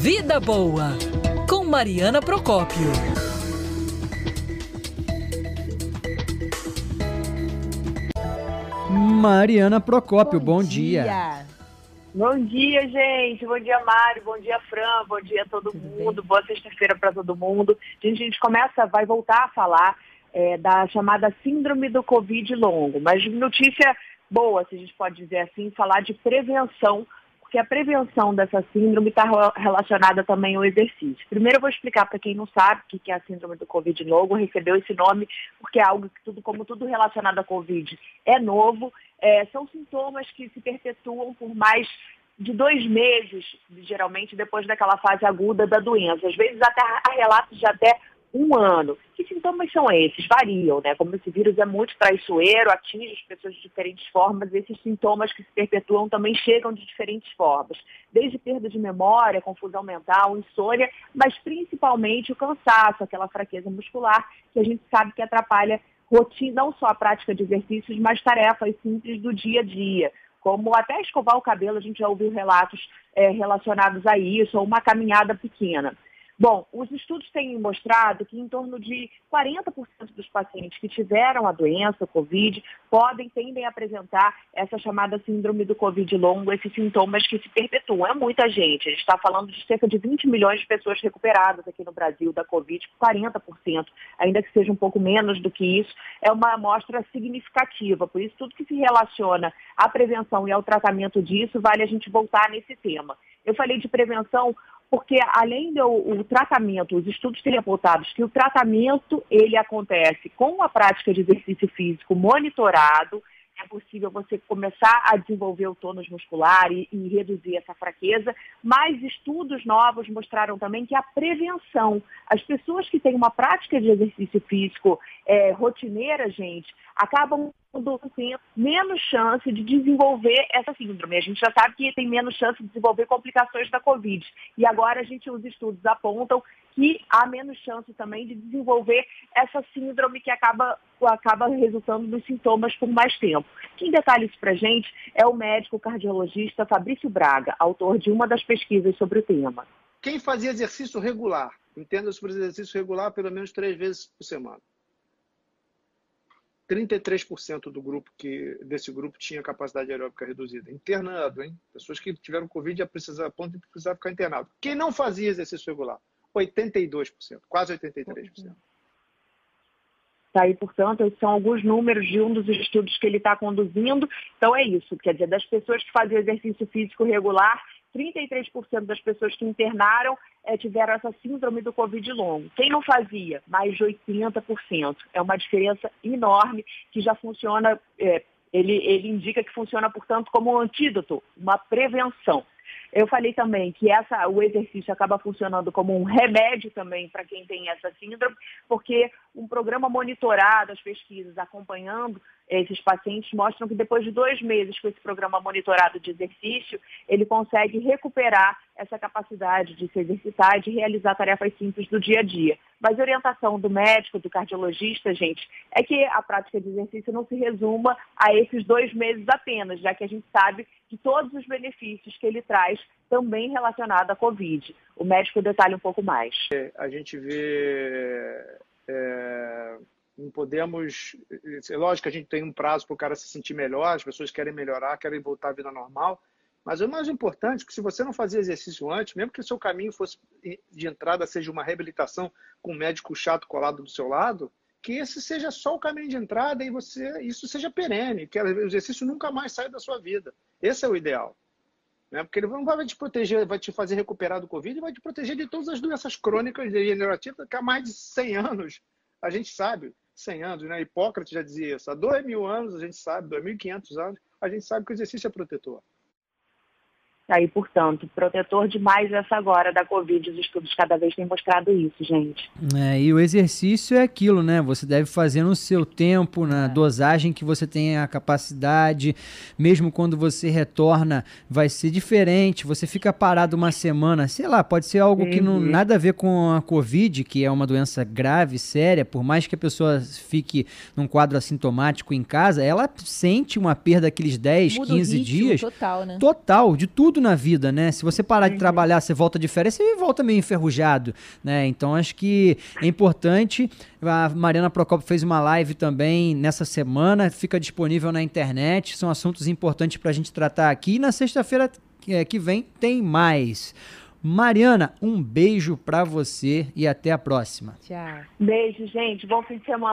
Vida Boa, com Mariana Procópio. Mariana Procópio, bom, bom dia. dia. Bom dia, gente. Bom dia, Mário. Bom dia, Fran. Bom dia a todo Tudo mundo. bem? Boa sexta-feira para todo mundo. Gente, a gente começa, vai voltar a falar é, da chamada síndrome do Covid longo, mas notícia boa, se a gente pode dizer assim, falar de prevenção, porque a prevenção dessa síndrome está relacionada também ao exercício. Primeiro eu vou explicar para quem não sabe o que é a síndrome do Covid longo, recebeu esse nome porque é algo que tudo, como tudo relacionado à Covid, é novo. É, são sintomas que se perpetuam por mais de dois meses, geralmente, depois daquela fase aguda da doença. Às vezes até há relatos de até um ano. Que sintomas são esses? Variam, né? Como esse vírus é muito traiçoeiro, atinge as pessoas de diferentes formas, esses sintomas que se perpetuam também chegam de diferentes formas. Desde perda de memória, confusão mental, insônia, mas principalmente o cansaço, aquela fraqueza muscular que a gente sabe que atrapalha rotina, não só a prática de exercícios, mas tarefas simples do dia a dia. Como até escovar o cabelo, a gente já ouviu relatos é, relacionados a isso, ou uma caminhada pequena. Bom, os estudos têm mostrado que em torno de 40% dos pacientes que tiveram a doença, Covid, podem, tendem a apresentar essa chamada síndrome do Covid longo, esses sintomas que se perpetuam. É muita gente. A gente está falando de cerca de 20 milhões de pessoas recuperadas aqui no Brasil da Covid, 40%, ainda que seja um pouco menos do que isso, é uma amostra significativa. Por isso, tudo que se relaciona à prevenção e ao tratamento disso, vale a gente voltar nesse tema. Eu falei de prevenção porque além do tratamento, os estudos têm apontados que o tratamento ele acontece com a prática de exercício físico monitorado, é possível você começar a desenvolver o tônus muscular e, e, reduzir essa fraqueza, mas estudos novos mostraram também que a prevenção, as pessoas que têm uma prática de exercício físico é, rotineira, gente, acabam tendo menos chance de desenvolver essa síndrome. A gente já sabe que tem menos chance de desenvolver complicações da Covid. E agora a gente, os estudos apontam que há menos chance também de desenvolver essa síndrome que acaba, acaba resultando nos sintomas por mais tempo. Quem detalha isso para gente é o médico cardiologista Fabrício Braga, autor de uma das pesquisas sobre o tema. Quem fazia exercício regular, entenda-se por exercício regular pelo menos três vezes por semana. 33% do grupo que, desse grupo tinha capacidade aeróbica reduzida. Internado, hein? Pessoas que tiveram Covid a, precisar, a ponto de precisar ficar internado. Quem não fazia exercício regular? 82%, quase 83%. Tá aí, portanto, esses são alguns números de um dos estudos que ele está conduzindo. Então é isso, quer dizer, das pessoas que faziam exercício físico regular, 33% das pessoas que internaram é, tiveram essa síndrome do Covid longo. Quem não fazia? Mais de 80%. É uma diferença enorme que já funciona, é, ele, ele indica que funciona, portanto, como um antídoto, uma prevenção. Eu falei também que essa, o exercício acaba funcionando como um remédio também para quem tem essa síndrome, porque um programa monitorado, as pesquisas acompanhando esses pacientes mostram que depois de dois meses com esse programa monitorado de exercício, ele consegue recuperar essa capacidade de se exercitar e de realizar tarefas simples do dia a dia. Mas a orientação do médico, do cardiologista, gente, é que a prática de exercício não se resuma a esses dois meses apenas, já que a gente sabe de todos os benefícios que ele traz também relacionado à Covid. O médico detalha um pouco mais. A gente vê. É, não podemos. É lógico que a gente tem um prazo para o cara se sentir melhor, as pessoas querem melhorar, querem voltar à vida normal. Mas o mais importante é que se você não fazia exercício antes, mesmo que o seu caminho fosse de entrada seja uma reabilitação com um médico chato colado do seu lado, que esse seja só o caminho de entrada e você isso seja perene, que o exercício nunca mais saia da sua vida. Esse é o ideal. Né? Porque ele não vai te proteger, vai te fazer recuperar do Covid, vai te proteger de todas as doenças crônicas degenerativas que há mais de 100 anos a gente sabe, 100 anos, né? Hipócrates já dizia isso. Há 2 mil anos a gente sabe, 2.500 anos, a gente sabe que o exercício é protetor. Aí, portanto, protetor demais essa agora da Covid. Os estudos cada vez têm mostrado isso, gente. É, e o exercício é aquilo, né? Você deve fazer no seu tempo, na é. dosagem que você tem a capacidade. Mesmo quando você retorna, vai ser diferente. Você fica parado uma semana, sei lá, pode ser algo uhum. que não uhum. nada a ver com a Covid, que é uma doença grave, séria. Por mais que a pessoa fique num quadro assintomático em casa, ela sente uma perda daqueles 10, Muda 15 dias. Total, né? Total, de tudo tudo na vida, né? Se você parar de Uhum. trabalhar, você volta de férias, você volta meio enferrujado, né? Então acho que é importante. A Mariana Procopio fez uma live também nessa semana, fica disponível na internet. São assuntos importantes para a gente tratar aqui. E na sexta-feira é, que vem tem mais. Mariana, um beijo para você e até a próxima. Tchau. Beijo, gente. Bom fim de semana.